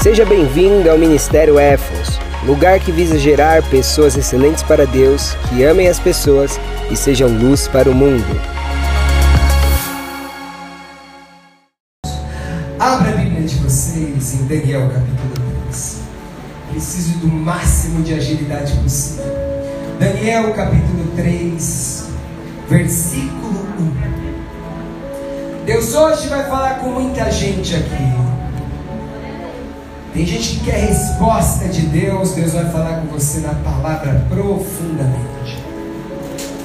Seja bem-vindo ao Ministério Éfos, lugar que visa gerar pessoas excelentes para Deus, que amem as pessoas e sejam luz para o mundo. Abra a Bíblia de vocês em Daniel capítulo 3. Preciso do máximo de agilidade possível. Daniel capítulo 3, versículo 1. Deus hoje vai falar com muita gente aqui. Tem gente que quer resposta de Deus, Deus vai falar com você na palavra profundamente.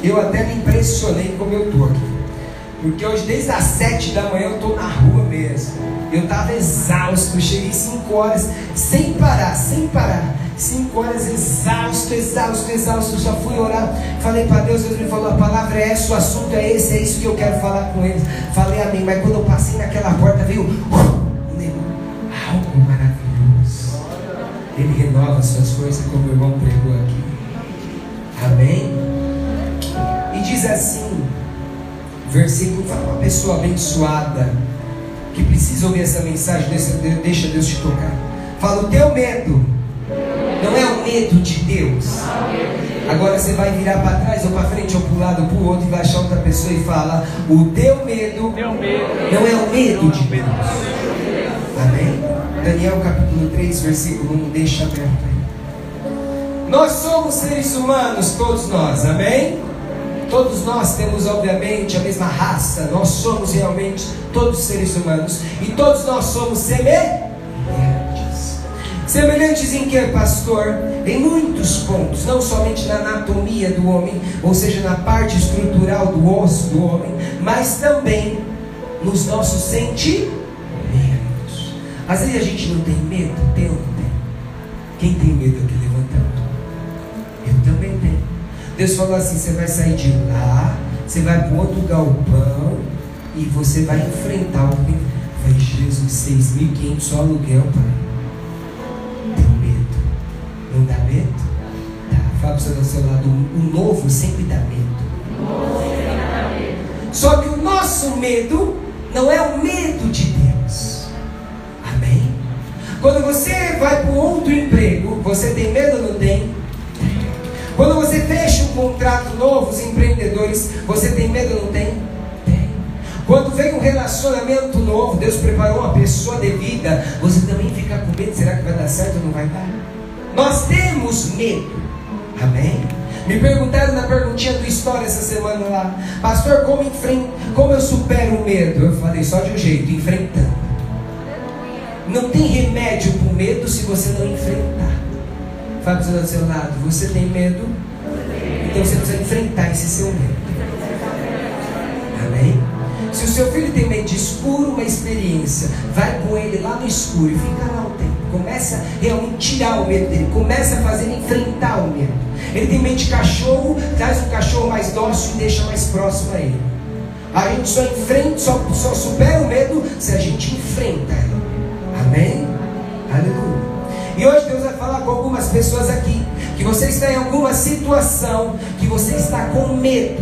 Eu até me impressionei como eu estou aqui. Porque hoje, desde as sete da manhã, eu estou na rua mesmo. Eu estava exausto, cheguei cinco horas, sem parar, sem parar. Cinco horas exausto, exausto, exausto. Só fui orar, falei para Deus, Deus me falou: a palavra é essa, o assunto é esse, é isso que eu quero falar com eles. Falei amém, mas quando eu passei naquela porta, veio Ele renova suas forças, como o irmão pregou aqui. Amém? E diz assim: versículo fala uma pessoa abençoada que precisa ouvir essa mensagem, deixa Deus te tocar. Fala, o teu medo não é o medo de Deus. Agora você vai virar para trás ou para frente ou para um lado ou para o outro e vai achar outra pessoa e fala: O teu medo não é o medo de Deus. Amém? Daniel capítulo 3, versículo 1, deixa aberto aí. Nós somos seres humanos, todos nós, amém? Todos nós temos, obviamente, a mesma raça, nós somos realmente todos seres humanos e todos nós somos semelhantes. Semelhantes em que, pastor? Em muitos pontos, não somente na anatomia do homem, ou seja, na parte estrutural do osso do homem, mas também nos nossos sentimentos. Às vezes a gente não tem medo, tem ou não tem? Quem tem medo aqui levantando? Eu também tenho. Deus falou assim: você vai sair de lá, você vai para outro galpão e você vai enfrentar o que. Vai, Jesus, 6.500 só aluguel, pai. Tem medo. Não dá medo? Tá. Fala para o seu lado: o novo sempre dá medo. Só que o nosso medo não é o medo de? Quando você vai para outro emprego, você tem medo ou não tem? Quando você fecha um contrato novo, os empreendedores, você tem medo ou não tem? Tem. Quando vem um relacionamento novo, Deus preparou uma pessoa devida, você também fica com medo, será que vai dar certo ou não vai dar? Nós temos medo. Amém? Me perguntaram na perguntinha do História essa semana lá, Pastor, como, enfren como eu supero o medo? Eu falei só de um jeito, enfrentando. Não tem remédio para o medo se você não enfrentar. Fala para do seu lado, você tem medo? Então você precisa enfrentar esse seu medo. Amém? Se o seu filho tem medo de escuro, uma experiência, vai com ele lá no escuro e fica lá um tempo. Começa realmente tirar o medo dele, começa a fazer ele enfrentar o medo. Ele tem medo de cachorro, traz um cachorro mais dócil e deixa mais próximo a ele. A gente só enfrenta, só, só supera o medo se a gente enfrenta ele. Amém? Aleluia. E hoje Deus vai falar com algumas pessoas aqui que você está em alguma situação que você está com medo.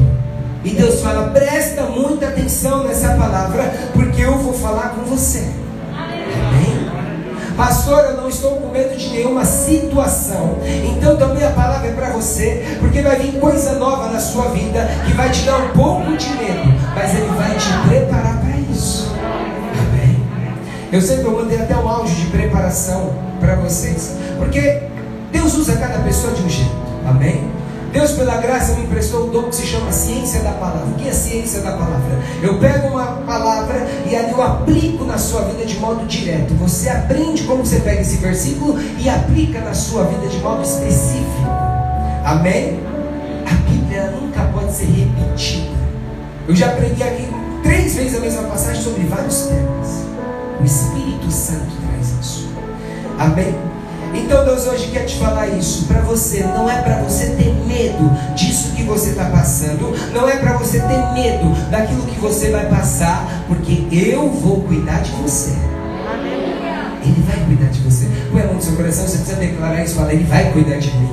E Deus fala: presta muita atenção nessa palavra, porque eu vou falar com você. Amém? Pastor, eu não estou com medo de nenhuma situação. Então também a palavra é para você, porque vai vir coisa nova na sua vida que vai te dar um pouco de medo, mas ele vai te preparar? Eu sempre mandei até um áudio de preparação para vocês, porque Deus usa cada pessoa de um jeito. Amém? Deus, pela graça, me emprestou um dom que se chama ciência da palavra. O que é ciência da palavra? Eu pego uma palavra e eu aplico na sua vida de modo direto. Você aprende como você pega esse versículo e aplica na sua vida de modo específico. Amém? A Bíblia nunca pode ser repetida. Eu já preguei aqui três vezes a mesma passagem sobre vários temas. O Espírito Santo traz isso. Amém? Então Deus hoje quer te falar isso para você. Não é para você ter medo disso que você está passando. Não é para você ter medo daquilo que você vai passar, porque eu vou cuidar de você. Ele vai cuidar de você. Põe a mão no seu coração, você precisa declarar isso. Fala, Ele vai cuidar de mim.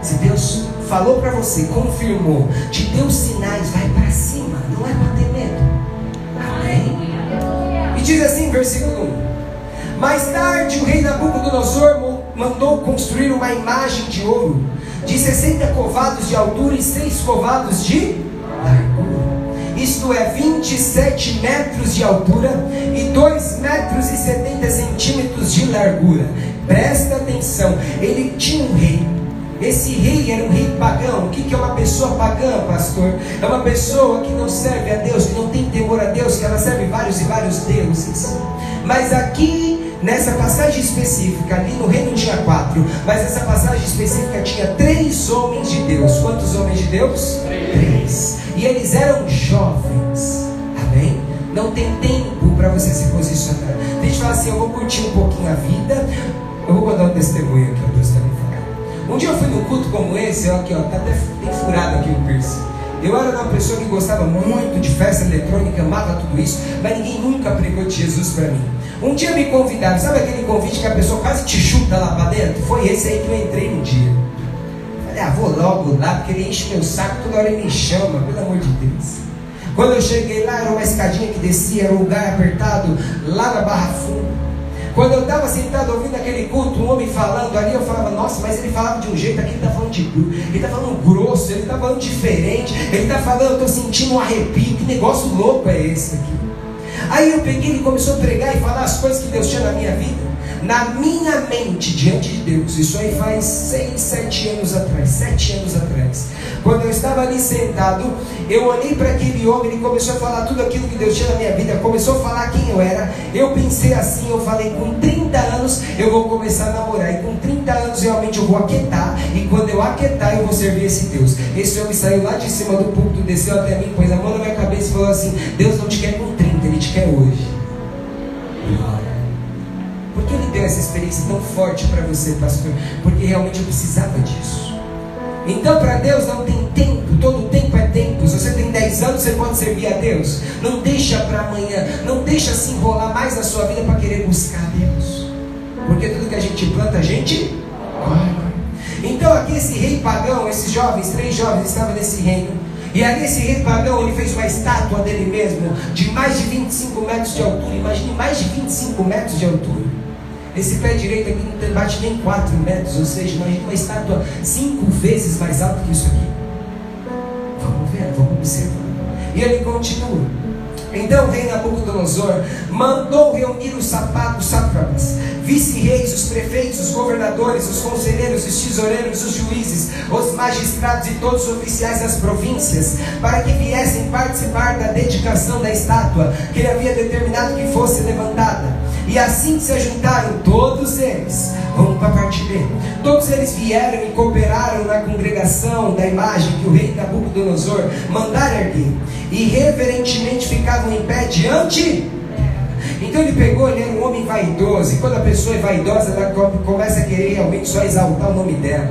Se Deus falou para você, confirmou, te deu sinais, vai para cima. Não é para diz assim, versículo 1. Mais tarde, o rei Nabucodonosor mandou construir uma imagem de ouro de 60 covados de altura e 6 covados de largura. Isto é 27 metros de altura e 2 metros e 70 centímetros de largura. Presta atenção, ele tinha um rei. Esse rei era um rei pagão. O que é uma pessoa pagã, pastor? É uma pessoa que não serve a Deus, que não tem temor a Deus, que ela serve vários e vários deuses. Mas aqui, nessa passagem específica, ali no reino tinha quatro, mas essa passagem específica tinha três homens de Deus. Quantos homens de Deus? Três. E eles eram jovens. Amém? Não tem tempo para você se posicionar. Tem gente fala assim: eu vou curtir um pouquinho a vida. Eu vou contar um testemunho aqui, Deus falando. Um dia eu fui num culto como esse, ó, aqui, ó, tá até tem furado aqui o piercing. Eu era uma pessoa que gostava muito de festa eletrônica, amava tudo isso, mas ninguém nunca pregou de Jesus para mim. Um dia me convidaram, sabe aquele convite que a pessoa quase te chuta lá para dentro? Foi esse aí que eu entrei um dia. Falei, ah, vou logo lá, porque ele enche meu saco, toda hora ele me chama, pelo amor de Deus. Quando eu cheguei lá, era uma escadinha que descia, era um lugar apertado, lá na Barra Funda. Quando eu estava sentado ouvindo aquele culto, um homem falando ali, eu falava, nossa, mas ele falava de um jeito aqui, ele está falando de ele está falando grosso, ele está falando diferente, ele está falando, eu estou sentindo um arrepio, que negócio louco é esse aqui? Aí eu peguei, ele começou a pregar e falar as coisas que Deus tinha na minha vida, na minha mente, diante de Deus. Isso aí faz seis, sete anos atrás, sete anos atrás. Quando eu estava ali sentado, eu olhei para aquele homem, ele começou a falar tudo aquilo que Deus tinha na minha vida, começou a falar quem eu era. Eu pensei assim, eu falei, com 30 anos eu vou começar a namorar, e com 30 anos realmente eu vou aquietar, e quando eu aquietar eu vou servir esse Deus. Esse homem saiu lá de cima do púlpito, desceu até mim, pôs a mão na minha cabeça e falou assim: Deus não te quer com 30, Ele te quer hoje. Essa experiência tão forte para você, pastor? Porque realmente eu precisava disso. Então, para Deus não tem tempo, todo tempo é tempo. Se você tem 10 anos, você pode servir a Deus. Não deixa para amanhã, não deixa se enrolar mais na sua vida para querer buscar a Deus. Porque tudo que a gente planta, a gente. Então, aqui esse rei pagão, esses jovens, três jovens estavam nesse reino. E ali esse rei pagão, ele fez uma estátua dele mesmo, de mais de 25 metros de altura. Imagine mais de 25 metros de altura. Esse pé direito aqui não bate nem 4 metros, ou seja, imagine uma estátua cinco vezes mais alta que isso aqui. Vamos ver, vamos observar. E ele continua. Então o rei Nabucodonosor mandou reunir os sapatos, sátrapas, vice-reis, os prefeitos, os governadores, os conselheiros, os tesoureiros, os juízes, os magistrados e todos os oficiais das províncias, para que viessem participar da dedicação da estátua que ele havia determinado que fosse levantada. E assim se ajuntaram todos eles. Vamos para a parte B. Todos eles vieram e cooperaram na congregação da imagem que o rei Nabucodonosor mandara erguer. E reverentemente ficavam em pé diante então ele pegou, ele era um homem vaidoso. E quando a pessoa é vaidosa, ela começa a querer realmente só exaltar o nome dela.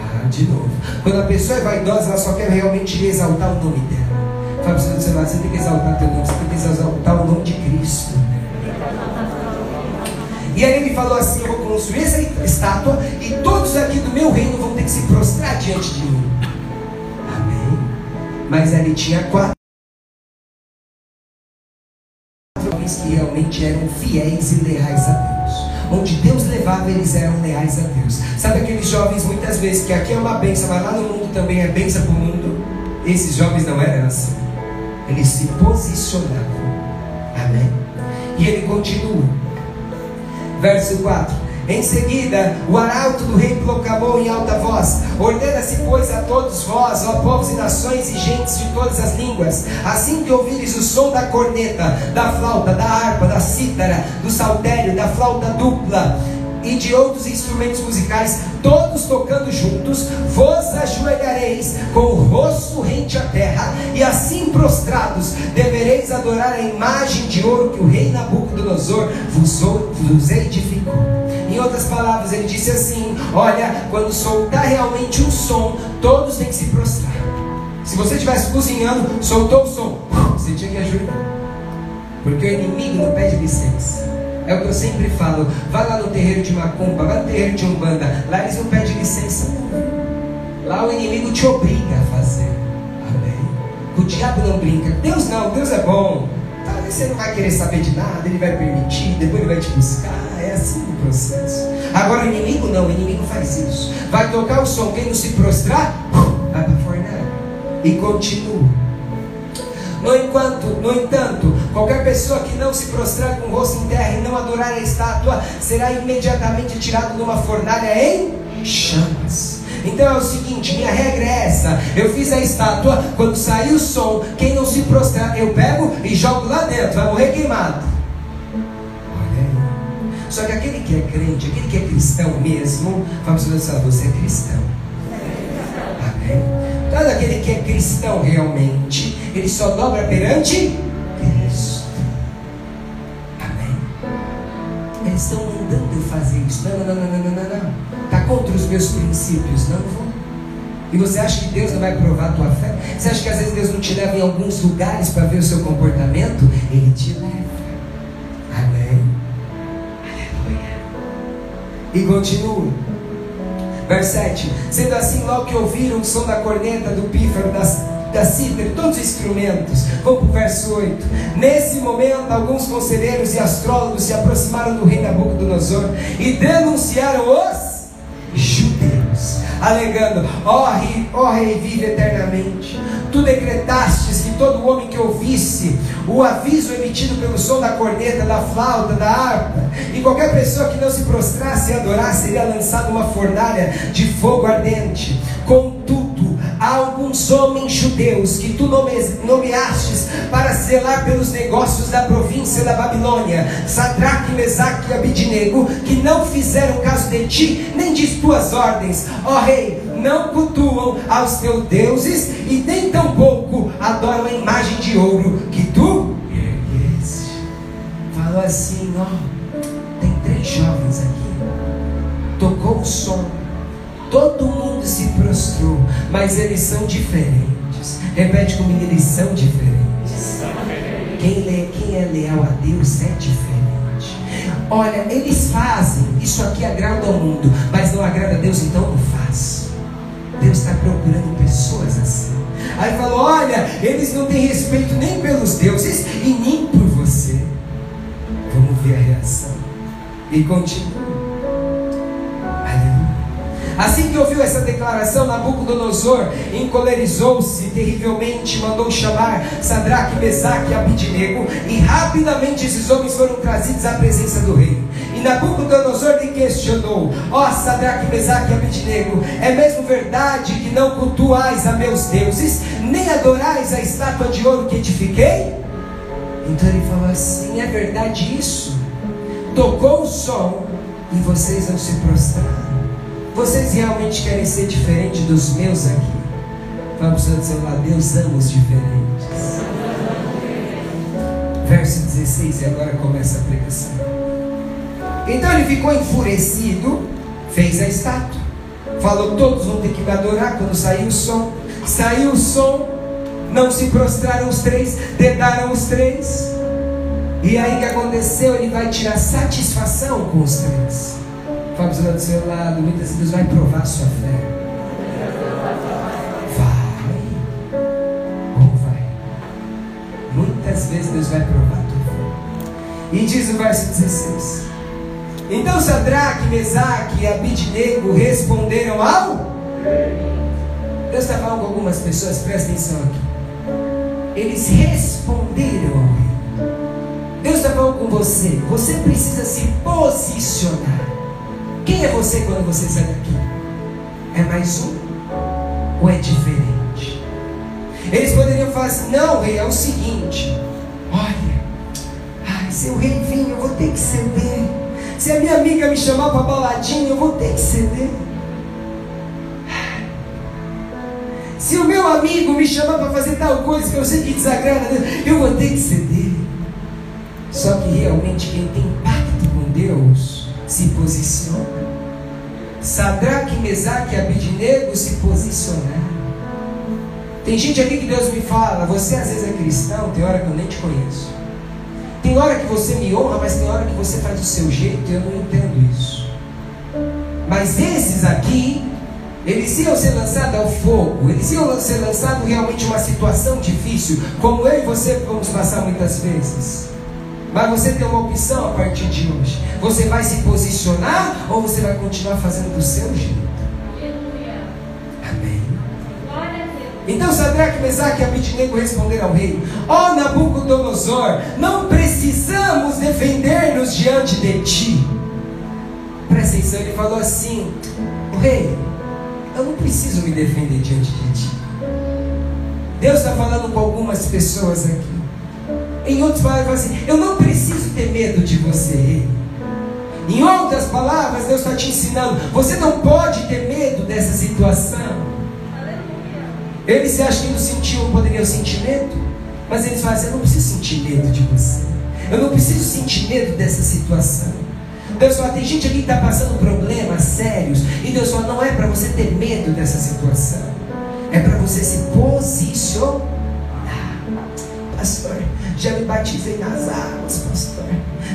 Ah, de novo. Quando a pessoa é vaidosa, ela só quer realmente exaltar o nome dela. Fala para você, você tem que exaltar teu nome, você tem que exaltar o nome de Cristo. E aí ele falou assim: Eu vou construir essa estátua e todos aqui do meu reino vão ter que se prostrar diante de mim. Amém. Mas ele tinha quatro que realmente eram fiéis e leais a Deus. Onde Deus levava, eles eram leais a Deus. Sabe aqueles jovens muitas vezes que aqui é uma benção, mas lá no mundo também é benção para o mundo? Esses jovens não eram assim. Eles se posicionavam. Amém? E ele continua. Verso 4. Em seguida, o arauto do rei proclamou em alta voz: Ordena-se, pois, a todos vós, ó povos e nações e gentes de todas as línguas, assim que ouvires o som da corneta, da flauta, da harpa, da cítara, do saltério, da flauta dupla e de outros instrumentos musicais, todos tocando juntos, vos ajoelhareis com o rosto rente à terra, e assim prostrados devereis adorar a imagem de ouro que o rei Nabucodonosor vos, vos edificou. Em outras palavras, ele disse assim: Olha, quando soltar realmente um som, todos têm que se prostrar. Se você estivesse cozinhando, soltou o som, você tinha que ajoelhar, porque o inimigo não pede licença. É o que eu sempre falo. Vai lá no terreiro de Macumba, vai no terreiro de Umbanda. Lá eles não pedem licença. Lá o inimigo te obriga a fazer. Amém. O diabo não brinca. Deus não, Deus é bom. Mas você não vai querer saber de nada, ele vai permitir, depois ele vai te buscar. É assim o processo. Agora o inimigo não, o inimigo faz isso. Vai tocar o som, quem não se prostrar, vai para a fornalha. E continua. No enquanto, no entanto, qualquer pessoa que não se prostrar com o rosto em terra e não adorar a estátua será imediatamente tirado numa fornalha em chamas. Então é o seguinte, minha regra é essa. Eu fiz a estátua, quando sair o som, quem não se prostrar, eu pego e jogo lá dentro, vai morrer queimado. Só que aquele que é crente, aquele que é cristão mesmo, vamos pensar, você é cristão. Amém? Todo aquele que é cristão realmente, ele só dobra perante Cristo. Amém? Eles estão mandando eu fazer isso. Não, não, não, não, não, não, não. Está contra os meus princípios. Não vou. E você acha que Deus não vai provar a tua fé? Você acha que às vezes Deus não te leva em alguns lugares para ver o seu comportamento? Ele te leva. E continua. Verso 7. Sendo assim, logo que ouviram o som da corneta, do pífaro, das, da cítara, todos os instrumentos. Vamos para o verso 8. Nesse momento, alguns conselheiros e astrólogos se aproximaram do rei Nabucodonosor e denunciaram os judeus, alegando: Ó oh, rei, oh, rei, vive eternamente. Tu decretastes que todo homem que ouvisse o aviso emitido pelo som da corneta, da flauta, da harpa, e qualquer pessoa que não se prostrasse e adorasse, seria lançado uma fornalha de fogo ardente. Contudo, há alguns homens judeus que tu nomeastes para zelar pelos negócios da província da Babilônia, Sadraque, Mesaque e Abidinego, que não fizeram caso de ti, nem de tuas ordens. Ó rei, não cultuam aos teus deuses e nem tampouco adoram a imagem de ouro que tu ergueste. Falou assim, ó, tem três jovens aqui. Tocou o som, todo mundo se prostrou, mas eles são diferentes. Repete comigo, eles são diferentes. Quem, quem é leal a Deus é diferente. Olha, eles fazem, isso aqui agrada ao mundo, mas não agrada a Deus, então não faz. Deus está procurando pessoas assim. Aí falou: Olha, eles não têm respeito nem pelos deuses e nem por você. Vamos ver a reação. E continua. Assim que ouviu essa declaração, Nabucodonosor encolerizou-se terrivelmente, mandou chamar Sadraque, Mesaque e Abidinego, e rapidamente esses homens foram trazidos à presença do rei. E Nabucodonosor lhe questionou: Ó oh, Sadraque, Mesaque e Abidinego, é mesmo verdade que não cultuais a meus deuses, nem adorais a estátua de ouro que edifiquei? Então ele falou assim: É verdade isso? Tocou o som e vocês não se prostraram. Vocês realmente querem ser diferente dos meus aqui? Vamos para o seu lado, Deus ama os diferentes. Verso 16, e agora começa a pregação. Então ele ficou enfurecido, fez a estátua. Falou: todos vão ter que me adorar quando sair o som. Saiu o som, não se prostraram os três, dedaram os três. E aí o que aconteceu? Ele vai tirar satisfação com os três. Vamos lá do seu lado, muitas vezes vai provar a sua fé. Vai. Ou vai. Muitas vezes Deus vai provar a tua fé. E diz o verso 16. Então Sadraque, Mesaque e Abidnego responderam ao Deus está falando com algumas pessoas, presta atenção aqui. Eles responderam ao rei. Deus está falando com você. Você precisa se posicionar. Quem é você quando você sai daqui? É mais um? Ou é diferente? Eles poderiam falar assim: não, rei, é o seguinte. Olha, ai, se o rei vir, eu vou ter que ceder. Se a minha amiga me chamar para baladinha, eu vou ter que ceder. Se o meu amigo me chamar para fazer tal coisa que eu sei que desagrada eu vou ter que ceder. Só que realmente quem tem pacto com Deus se posiciona. Sadraque, Mesaque e Abidinego se posicionaram. Tem gente aqui que Deus me fala, você às vezes é cristão, tem hora que eu nem te conheço. Tem hora que você me honra, mas tem hora que você faz do seu jeito e eu não entendo isso. Mas esses aqui, Eles iam ser lançados ao fogo, eles iam ser lançados realmente uma situação difícil, como eu e você vamos passar muitas vezes. Mas você tem uma opção a partir de hoje. Você vai se posicionar ou você vai continuar fazendo do seu jeito? Amém. Então Sadraque, Mesaque e Abidnego responderam ao rei: Ó oh, Nabucodonosor, não precisamos defender-nos diante de ti. Presta atenção, ele falou assim: Rei, eu não preciso me defender diante de ti. Deus está falando com algumas pessoas aqui. Em outras palavras, assim, eu não preciso ter medo de você. Em outras palavras, Deus está te ensinando, você não pode ter medo dessa situação. Eles se acham que não sentiam, poderiam sentir medo, mas eles falam assim, eu não preciso sentir medo de você. Eu não preciso sentir medo dessa situação. Deus fala, tem gente aqui que está passando problemas sérios, e Deus fala, não é para você ter medo dessa situação, é para você se posicionar. Pastor, já me batizei nas águas, pastor.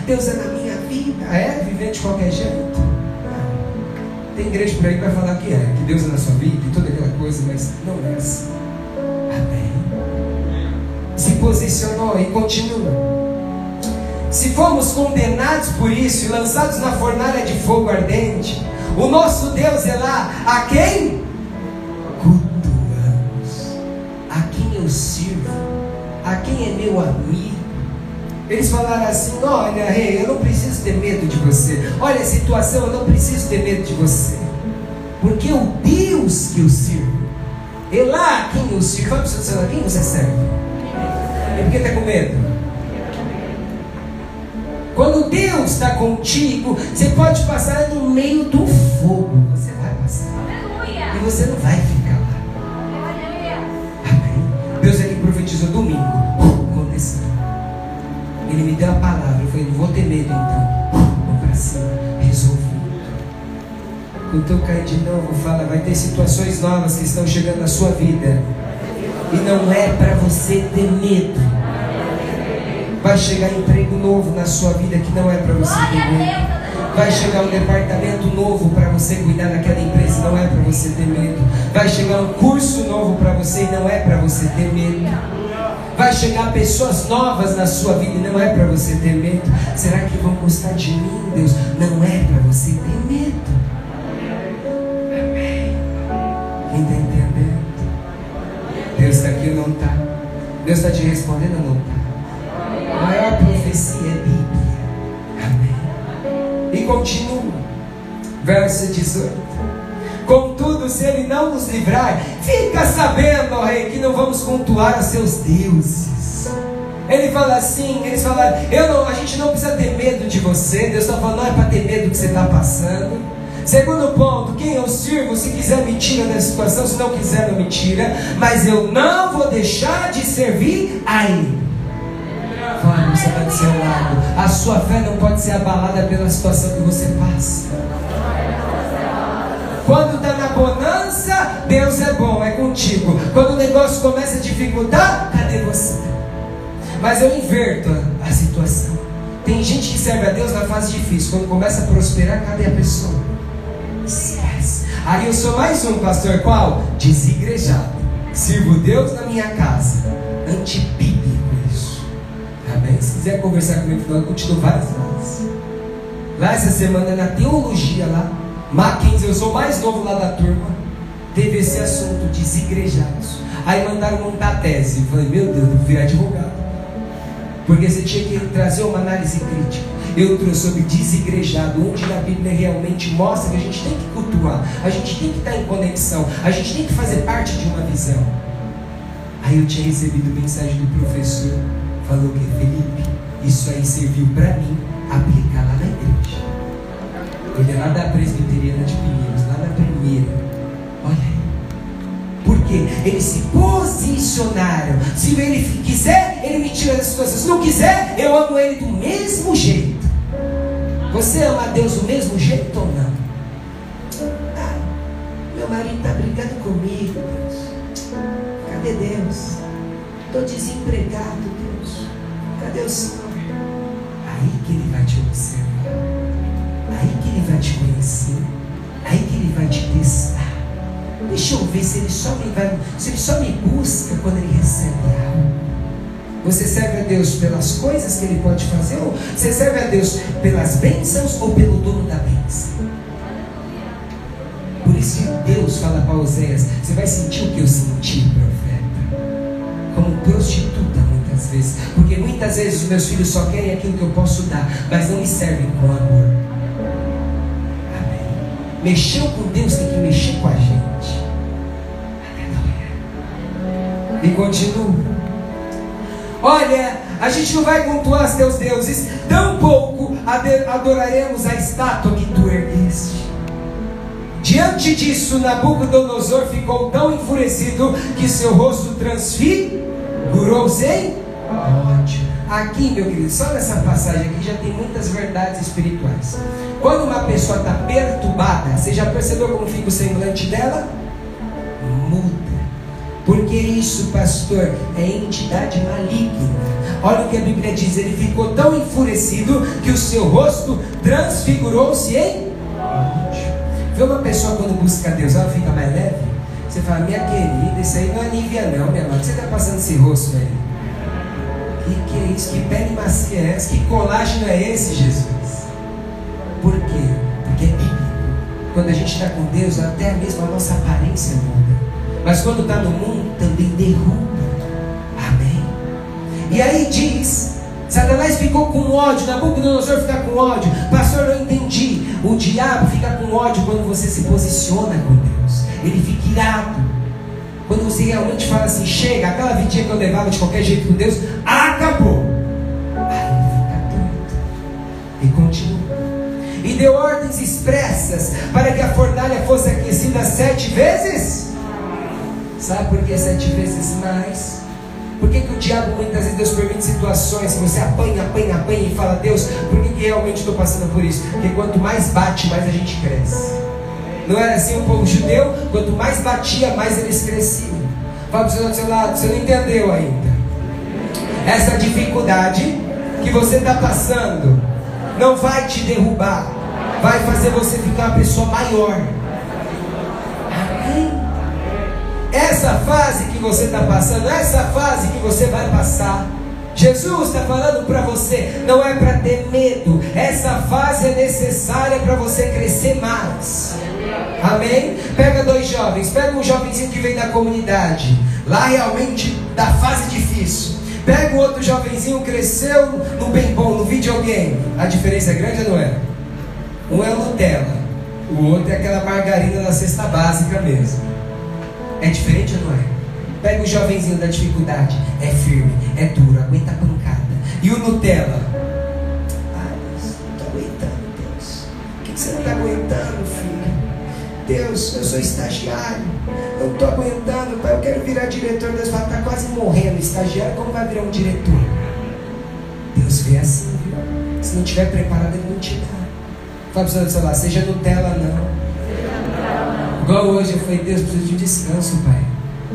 Deus é na minha vida. É? Viver de qualquer jeito? Tem igreja por aí que vai falar que é, que Deus é na sua vida e toda aquela coisa, mas não é assim. Amém. Se posicionou e continua. Se fomos condenados por isso e lançados na fornalha de fogo ardente, o nosso Deus é lá a quem cultuamos, a quem eu sirvo, a quem é meu amigo. Eles falaram assim: Olha, rei, eu não preciso ter medo de você. Olha a situação, eu não preciso ter medo de você. Porque o Deus que eu sirvo, é lá quem eu sirvo. Fala para o seu quem você serve? E por que está com medo? Quando Deus está contigo, você pode passar no meio do fogo. Você vai passar. Aleluia. E você não vai ficar Ele me deu a palavra. Eu falei, não vou ter medo então. Vou para cima. Resolvido. Quando eu cair de novo, fala, vai ter situações novas que estão chegando na sua vida. E não é para você ter medo. Vai chegar emprego novo na sua vida que não é para você ter medo. Vai chegar um departamento novo para você cuidar daquela empresa, não é para você ter medo. Vai chegar um curso novo para você e não é para você ter medo. Vai chegar pessoas novas na sua vida não é para você ter medo. Será que vão gostar de mim, Deus? Não é para você ter medo. Amém. Quem está entendendo? Deus está aqui ou não está? Deus está te respondendo ou não está? A maior profecia é Bíblia. Amém. E continua. Verso 18. Contudo, se ele não nos livrar, fica sabendo, ó rei, que não vamos cultuar os seus deuses. Ele fala assim, eles falaram, eu não, a gente não precisa ter medo de você. Deus está falando, não é para ter medo do que você está passando. Segundo ponto, quem eu sirvo, se quiser me tira da situação, se não quiser não me tira, mas eu não vou deixar de servir a Ele fala, você está do seu lado. A sua fé não pode ser abalada pela situação que você passa. Quando está na Deus é bom, é contigo. Quando o negócio começa a dificultar, cadê você? Mas eu inverto a, situação. Tem gente que serve a Deus na fase difícil. Quando começa a prosperar, cadê a pessoa? Esquece. Aí eu sou mais um, pastor. Qual? Desigrejado. Sirvo Deus na minha casa. Antibíblico. Amém? Se quiser conversar comigo, eu continuo várias vezes. Lá essa semana na teologia lá, Mackenzie, eu sou mais novo lá da turma, teve esse assunto, desigrejados. Aí mandaram montar a tese. Eu falei, meu Deus, eu vou virar advogado. Porque você tinha que trazer uma análise crítica. Eu trouxe sobre desigrejado, onde na Bíblia realmente mostra que a gente tem que cultuar, a gente tem que estar em conexão, a gente tem que fazer parte de uma visão. Aí eu tinha recebido mensagem do professor falou que Felipe, isso aí serviu para mim aplicar lá na igreja. Lá da presbiteriana de Pinheiros, lá na primeira. Porque eles se posicionaram. Se ele quiser, ele me tira da situação. Se não quiser, eu amo ele do mesmo jeito. Você ama Deus do mesmo jeito ou não? Ah, meu marido está brigando comigo, Deus. Cadê Deus? Estou desempregado, Cadê o Senhor? Aí que Ele vai te observar. Aí que Ele vai te conhecer. Aí que Ele vai te testar. Deixa eu ver se ele só me vai, se ele só me busca quando ele recebe algo. Você serve a Deus pelas coisas que ele pode fazer, ou você serve a Deus pelas bênçãos ou pelo dono da bênção? Por isso que Deus fala para Oséias: você vai sentir o que eu senti, profeta, como prostituta muitas vezes, porque muitas vezes os meus filhos só querem aquilo que eu posso dar, mas não me servem com amor. Amém. Mexeu com Deus tem que mexer com a gente. E continua. Olha, a gente não vai cultuar os teus deuses, tampouco adoraremos a estátua que tu ergueste. Diante disso, Nabucodonosor ficou tão enfurecido que seu rosto transfigurou-se em ódio. Aqui, meu querido, só nessa passagem aqui já tem muitas verdades espirituais. Quando uma pessoa está perturbada, você já percebeu como fica o semblante dela? Muda. Porque isso, pastor, é entidade maligna. Olha o que a Bíblia diz: ele ficou tão enfurecido que o seu rosto transfigurou-se em ódio. Vê uma pessoa quando busca Deus, ela fica mais leve. Você fala, minha querida, isso aí não Nívia não, minha que você está passando esse rosto aí? Que que é isso? Que pele macia é essa? Que colágeno é esse, Jesus? Por quê? Porque é bíblico. Quando a gente está com Deus, até mesmo a nossa aparência muda. Mas quando está no mundo, também derruba. Amém? E aí diz Satanás ficou com ódio, Nabucodonosor fica com ódio. Pastor, eu entendi. O diabo fica com ódio quando você se posiciona com Deus. Ele fica irado. Quando você realmente fala assim, chega, aquela vidinha que eu levava de qualquer jeito com Deus, acabou. Aí ele fica doido. E continua. E deu ordens expressas para que a fornalha fosse aquecida sete vezes. Sabe por que sete vezes mais? Por que, que o diabo muitas vezes Deus permite situações que você apanha, apanha, apanha e fala, Deus, por que, que realmente estou passando por isso? Porque quanto mais bate, mais a gente cresce. Não era assim o povo judeu? Quanto mais batia, mais eles cresciam. Fala para o do seu lado, você não entendeu ainda. Essa dificuldade que você está passando não vai te derrubar, vai fazer você ficar uma pessoa maior. Essa fase que você está passando, essa fase que você vai passar. Jesus está falando para você, não é para ter medo, essa fase é necessária para você crescer mais. Amém? Pega dois jovens, pega um jovenzinho que vem da comunidade, lá realmente da fase difícil. Pega o outro jovenzinho, cresceu no bem bom, no videogame. A diferença é grande ou não é? Um é Nutella, o outro é aquela margarina da cesta básica mesmo. É diferente ou não é? Pega o jovenzinho da dificuldade, é firme, é duro, aguenta a pancada. E o Nutella? Ai, Deus, não estou aguentando, Deus. O que você não está aguentando, filho? Deus, eu sou estagiário, eu estou aguentando, pai, eu quero virar diretor. Deus fala, está quase morrendo, estagiário, como vai virar um diretor? Deus vê assim, viu? Se não estiver preparado, ele não te dá. Fala para o celular, seja Nutella não. Igual hoje eu falei, Deus, preciso de descanso, Pai.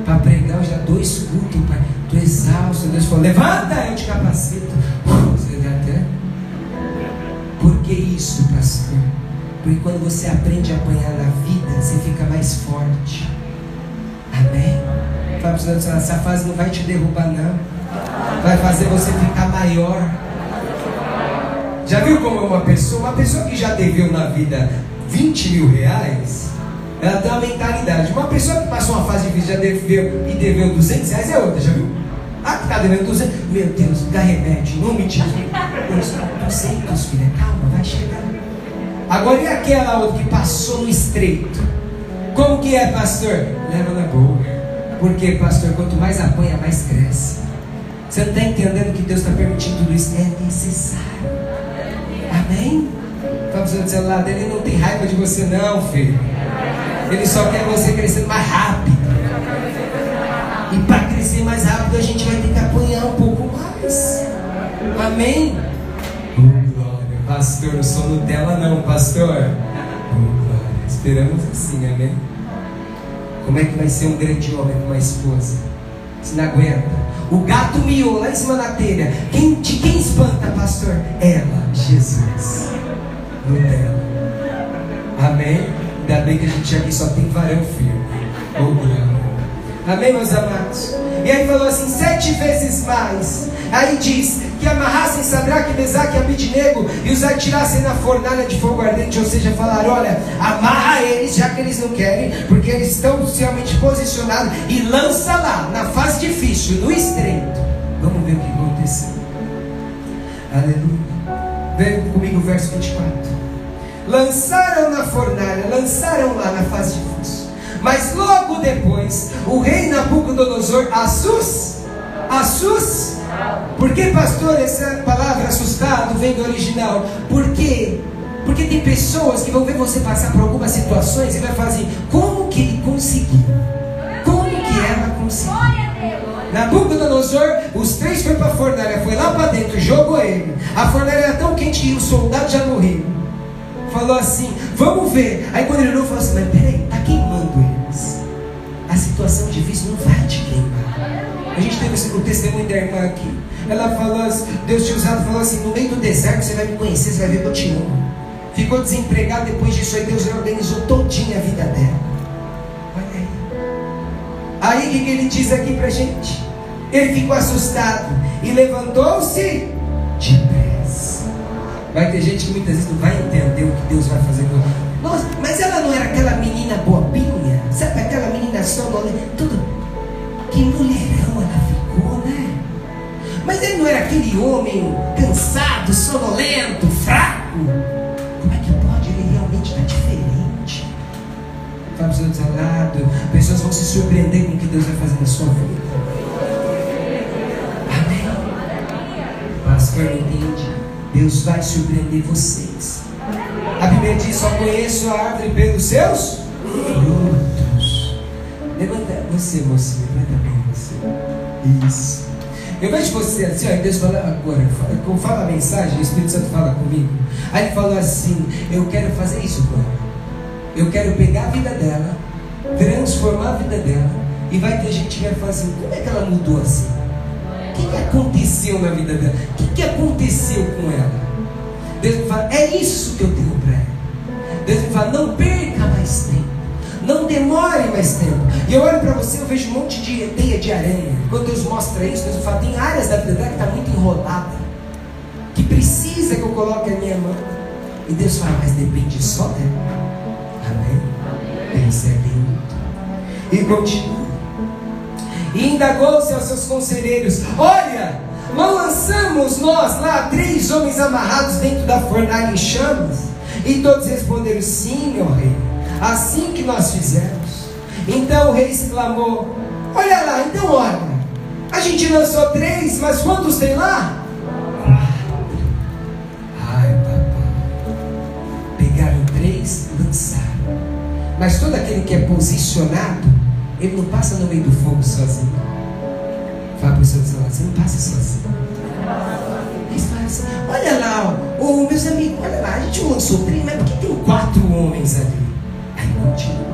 Para pregar, eu já dois cultos, Pai. Estou exausto. Deus falou, levanta, eu te capacito. Você até. Por que isso, pastor? Porque quando você aprende a apanhar na vida, você fica mais forte. Amém? Fala para os essa fase não vai te derrubar, não. Vai fazer você ficar maior. Já viu como uma pessoa, uma pessoa que já deveu na vida 20 mil reais, ela tem uma mentalidade. Uma pessoa que passou uma fase difícil já deveu e deveu 200 reais é outra, já viu? Ah, que está devendo 200. Meu Deus, dá remédio, não me diz. 200, filha, calma, vai chegar. Agora e aquela outra que passou no estreito? Como que é, pastor? Leva na boa. Porque, pastor, quanto mais apanha, mais cresce. Você não está entendendo que Deus está permitindo tudo isso? É necessário. Amém? Vamos do seu lado, ele não tem raiva de você, não, filho. Ele só quer você crescendo mais rápido. E para crescer mais rápido a gente vai ter que apanhar um pouco mais. Amém? Oh, glória. Pastor, eu sou Nutella não, pastor. Oh, glória. Esperamos assim, amém? Como é que vai ser um grande homem com uma esposa? Se não aguenta. O gato miou lá em cima da telha. Quem, de quem espanta, pastor? Ela, Jesus. Nutella. Amém? Ainda bem que a gente aqui só tem varão firme. Amém, meus amados? E aí falou assim, sete vezes mais. Aí diz que amarrassem Sadraque, Mesaque e Abidnego e os atirassem na fornalha de fogo ardente. Ou seja, falaram, olha, amarra eles, já que eles não querem, porque eles estão realmente posicionados. E lança lá, na fase difícil, no estreito. Vamos ver o que aconteceu. Aleluia. Vem comigo o verso 24. Lançaram na fornalha, lançaram lá na fase difícil. Mas logo depois, o rei Nabucodonosor assus, assus. Por que, pastor, essa palavra assustado vem do original? Porque porque tem pessoas que vão ver você passar por algumas situações e vai fazer como que ele conseguiu? Como que ela conseguiu? Nabucodonosor, os três foi para a fornalha, foi lá para dentro, jogou ele. A fornalha era tão quente que o soldado já morreu. Falou assim: Vamos ver. Aí quando ele olhou, falou assim: Mas peraí, está queimando eles. A situação difícil não vai te queimar. A gente teve o testemunho da irmã aqui. Ela falou assim: Deus te usado, falou assim: No meio do deserto você vai me conhecer, você vai ver que eu te amo. Ficou desempregado depois disso aí, Deus organizou todinha a vida dela. Aí o que, que ele diz aqui para gente? Ele ficou assustado e levantou-se depressa. Vai ter gente que muitas vezes não vai entender o que Deus vai fazer com ela. Nossa, mas ela não era aquela menina bobinha? Sabe aquela menina sonolenta? Tudo. Que mulherão ela ficou, né? Mas ele não era aquele homem cansado, sonolento, fraco? Como é que pode? Ele realmente está diferente. Fala para o seu lado. Pessoas vão se surpreender com o que Deus vai fazer na sua vida. Amém. Pastor, entende? Deus vai surpreender vocês. A Bíblia diz: só conheço a árvore pelos seus frutos. Levanta você, mocinha. Levanta bem você. Isso. Eu vejo você assim, ó, Deus fala agora, fala, fala a mensagem, o Espírito Santo fala comigo. Aí ele falou assim: Eu quero fazer isso com ela. Eu quero pegar a vida dela, transformar a vida dela, e vai ter gente que vai falar assim: Como é que ela mudou assim? Que, que aconteceu na vida dela? O que, que aconteceu com ela? Deus me fala: É isso que eu tenho para ela. Deus me fala: Não perca mais tempo. Não demore mais tempo. E eu olho para você, eu vejo um monte de teia de aranha. Quando Deus mostra isso, Deus fala: tem áreas da vida dela que está muito enrolada. Que precisa que eu coloque a minha mão. E Deus fala: mas depende só dela. Amém? Percebe muito. E continua. E indagou-se aos seus conselheiros: Olha, não lançamos nós lá três homens amarrados dentro da fornalha em chamas? E todos responderam: Sim, meu rei assim que nós fizemos. Então o rei exclamou: Olha lá, então olha, a gente lançou três, mas quantos tem lá? Ai, papai. Pegaram três, lançaram. Mas todo aquele que é posicionado, ele não passa no meio do fogo sozinho. Fala para o seu celular, você não passa sozinho. Eles falam assim, olha lá, ó, meus amigos, olha lá, a gente lançou três, mas por que tem quatro homens ali? continua.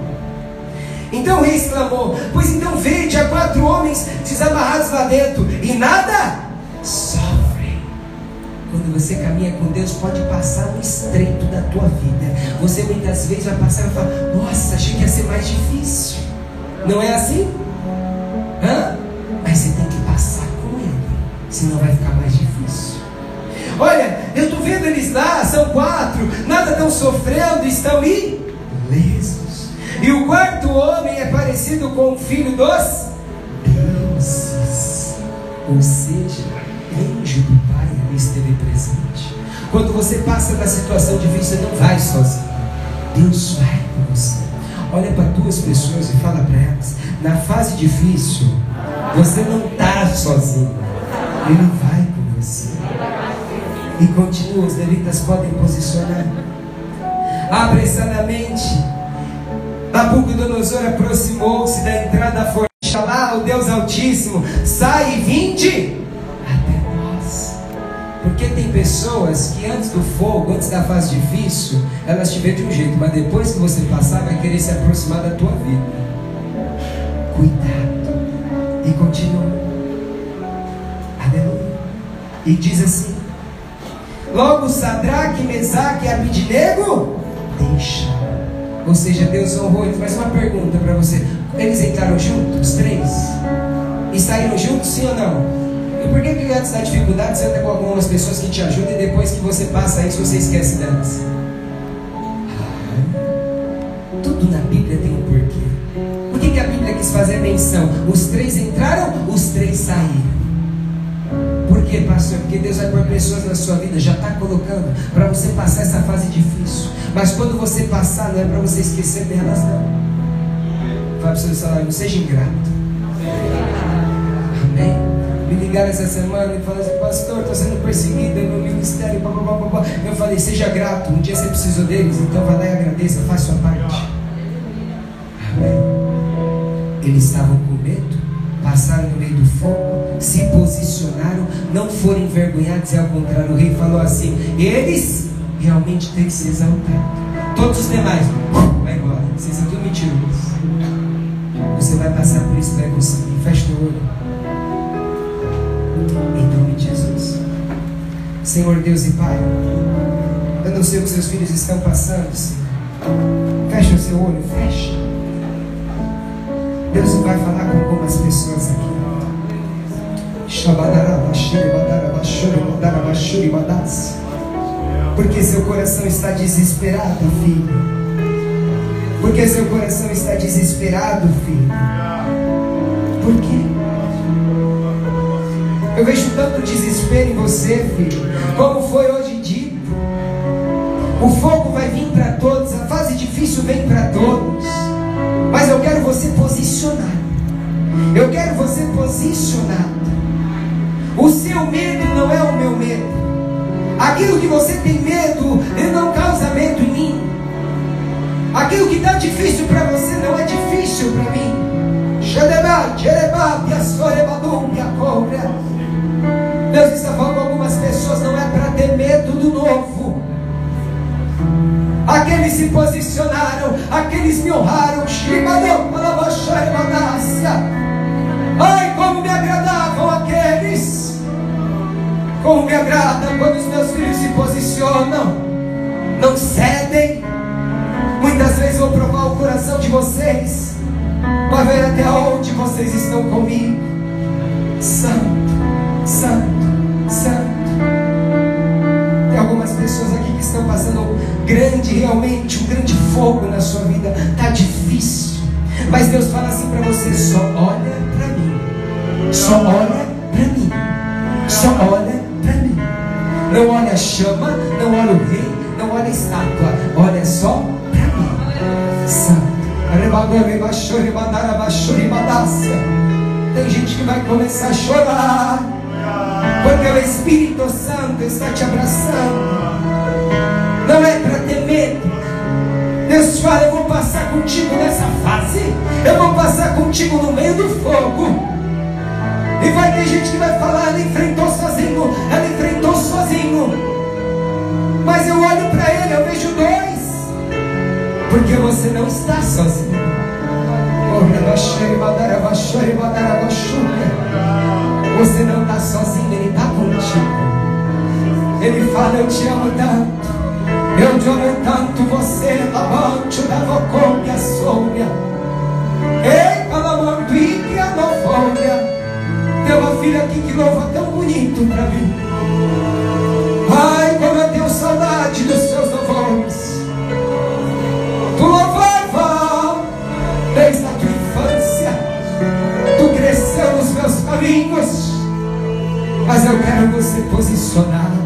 Então o rei exclamou: Pois então vede há quatro homens desamarrados lá dentro, e nada sofrem. Quando você caminha com Deus, pode passar um estreito da tua vida. Você muitas vezes vai passar e falar: Nossa, achei que ia ser mais difícil. Não é assim? Hã? Mas você tem que passar com ele, senão vai ficar mais difícil. Olha, eu estou vendo eles lá, são quatro, nada estão sofrendo, estão ilesos. E o quarto homem é parecido com o filho dos deuses. Ou seja, anjo do Pai esteve presente. Quando você passa da situação difícil, você não vai sozinho. Deus vai. Olha para duas pessoas e fala para elas: na fase difícil, você não está sozinho. Ele vai com você. E continua, os levitas podem posicionar apressadamente Nabucodonosor aproximou-se da entrada da forja lá, o Deus Altíssimo, sai e vinde tem pessoas que antes do fogo, antes da fase difícil, elas te veem de um jeito, mas depois que você passar, vai querer se aproximar da tua vida. Cuidado. E continua. Aleluia. E diz assim: Logo Sadraque, Mesaque e Abidnego deixa ou seja, Deus honrou ele. Faz uma pergunta para você: Eles entraram juntos, os três? E saíram juntos, sim ou não? E por que, que antes da dificuldade você anda com algumas pessoas que te ajudam e depois que você passa isso você esquece delas? Ah, tudo na Bíblia tem um porquê. Por que, que a Bíblia quis fazer menção? Os três entraram, os três saíram. Por quê, pastor? Porque Deus vai pôr pessoas na sua vida, já está colocando, para você passar essa fase difícil. Mas quando você passar, não é para você esquecer delas, não. Fala para o seu salário, não seja ingrato. Amém? Me ligaram essa semana e falaram assim, pastor, estou sendo perseguido no ministério. Blá, blá, blá, blá. Eu falei, seja grato, um dia você precisou deles, então vai lá e agradeça, faz sua parte. Amém? Eles estavam com medo, passaram no meio do fogo, se posicionaram, não foram envergonhados, e ao contrário, o rei falou assim: eles realmente têm que se exaltar. Todos os demais, vai embora, vocês são tudo mentirosos. Você vai passar por isso, vai conseguir. Fecha o olho. Em nome de Jesus. Senhor Deus e Pai, eu não sei o que seus filhos estão passando, Senhor. Fecha o seu olho, fecha. Deus vai falar com algumas pessoas aqui. Porque seu coração está desesperado, filho. Porque seu coração está desesperado, filho. Por quê? Eu vejo tanto desespero em você, filho. Como foi hoje dito. O fogo vai vir para todos, a fase difícil vem para todos. Mas eu quero você posicionado. Eu quero você posicionado. O seu medo não é o meu medo. Aquilo que você tem medo, não causa medo em mim. Aquilo que está difícil para você não é difícil para mim. Deus está falando com algumas pessoas, não é para ter medo do novo. Aqueles se posicionaram, aqueles me honraram. Ai, como me agradavam aqueles. Como me agrada quando os meus filhos se posicionam, não cedem. Muitas vezes vou provar o coração de vocês, para ver até onde vocês estão comigo. Santo, Santo, Santo. Tem algumas pessoas aqui que estão passando um grande, realmente, um grande fogo na sua vida. Está difícil. Mas Deus fala assim para você: só olha para mim. Só olha para mim. Só olha para mim. Não olha a chama, não olha o rei, não olha a estátua. Olha só para mim. Santo. Tem gente que vai começar a chorar. Porque o Espírito Santo está te abraçando. Não é para ter medo. Deus fala: Eu vou passar contigo nessa fase. Eu vou passar contigo no meio do fogo. E vai ter gente que vai falar: Ela enfrentou sozinho. Ela enfrentou sozinho. Mas eu olho para ele, eu vejo dois. Porque você não está sozinho. Você não está sozinho, Ele está contigo. Ele fala: Eu te amo tanto. Eu te amo tanto. Você, lavante da vocômia, sônia. Ei, calamanduíque, anofônia. Tem uma filha aqui que louva tão bonito para mim. Ai, como eu tenho saudade dos seus louvores. Tu louvava desde a tua infância. Tu cresceu nos meus caminhos. Mas eu quero você posicionado.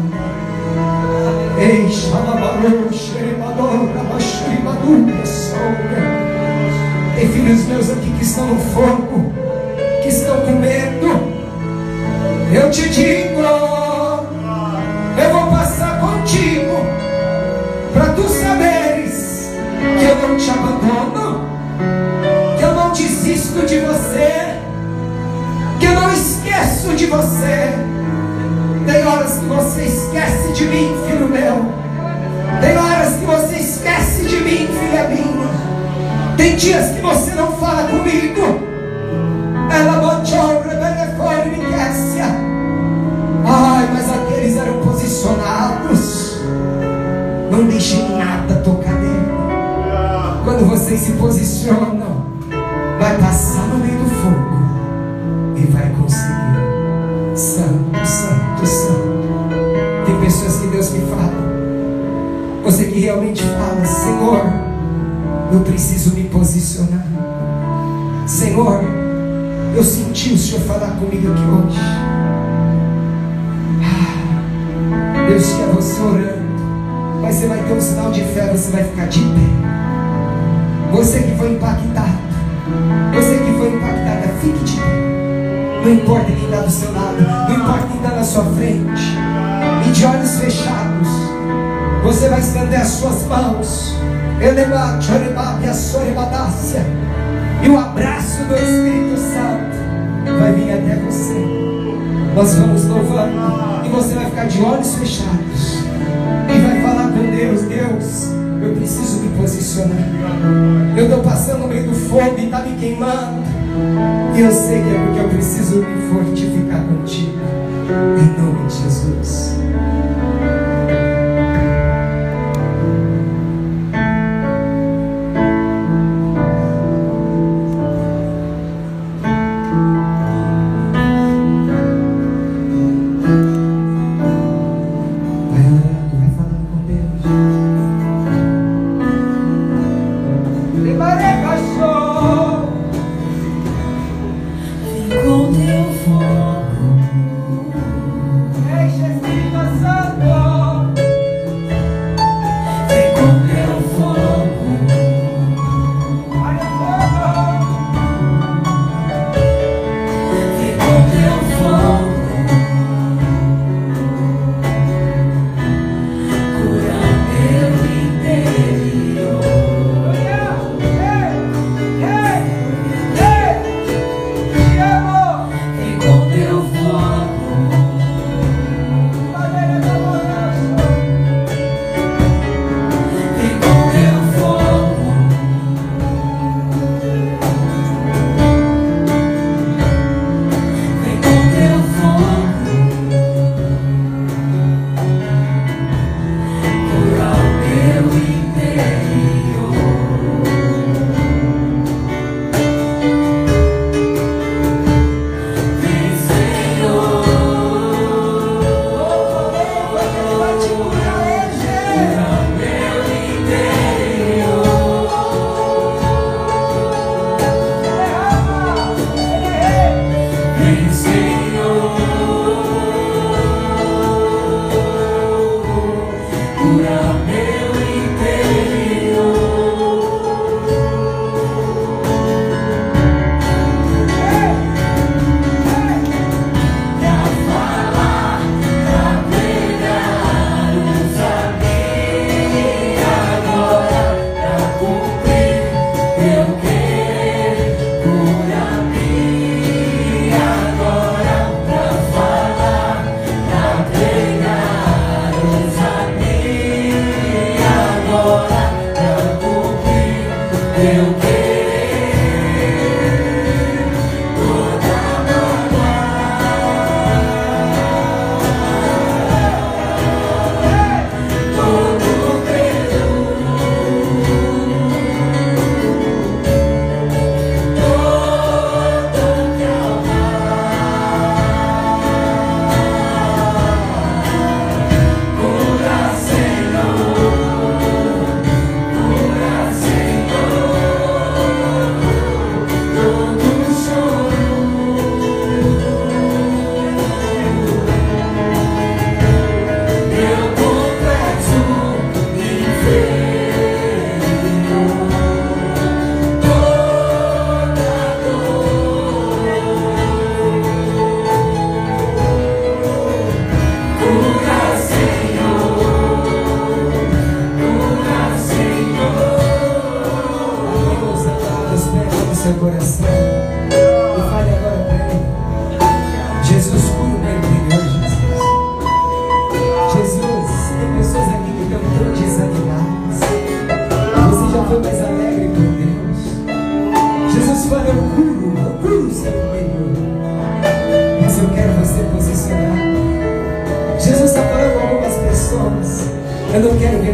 Ei, sombra. Tem filhos meus aqui que estão no fogo, que estão com medo. Eu te digo, eu vou passar contigo, para tu saberes que eu não te abandono, que eu não desisto de você, que eu não esqueço de você. Horas que você esquece de mim, filho meu. Tem horas que você esquece de mim, filha minha. Tem dias que você não fala comigo. Ela botou rebelefone me Ai, mas aqueles eram posicionados. Não deixem nada tocar nele. Quando vocês se posicionam, vai passar no meio eu preciso me posicionar. Senhor, eu senti o Senhor falar comigo aqui hoje. Ah, Deus quer você orando. Mas você vai ter um sinal de fé, você vai ficar de pé. Você que foi impactado. Você que foi impactada, fique de pé. Não importa quem está do seu lado, não importa quem está na sua frente. E de olhos fechados, você vai estender as suas mãos. E o abraço do Espírito Santo vai vir até você. Nós vamos louvando. E você vai ficar de olhos fechados. E vai falar com Deus, Deus. Eu preciso me posicionar. Eu estou passando no meio do fogo e está me queimando. E eu sei que é porque eu preciso me fortificar contigo. Em nome de Jesus. Sozinho,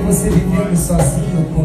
com medo. Eu quero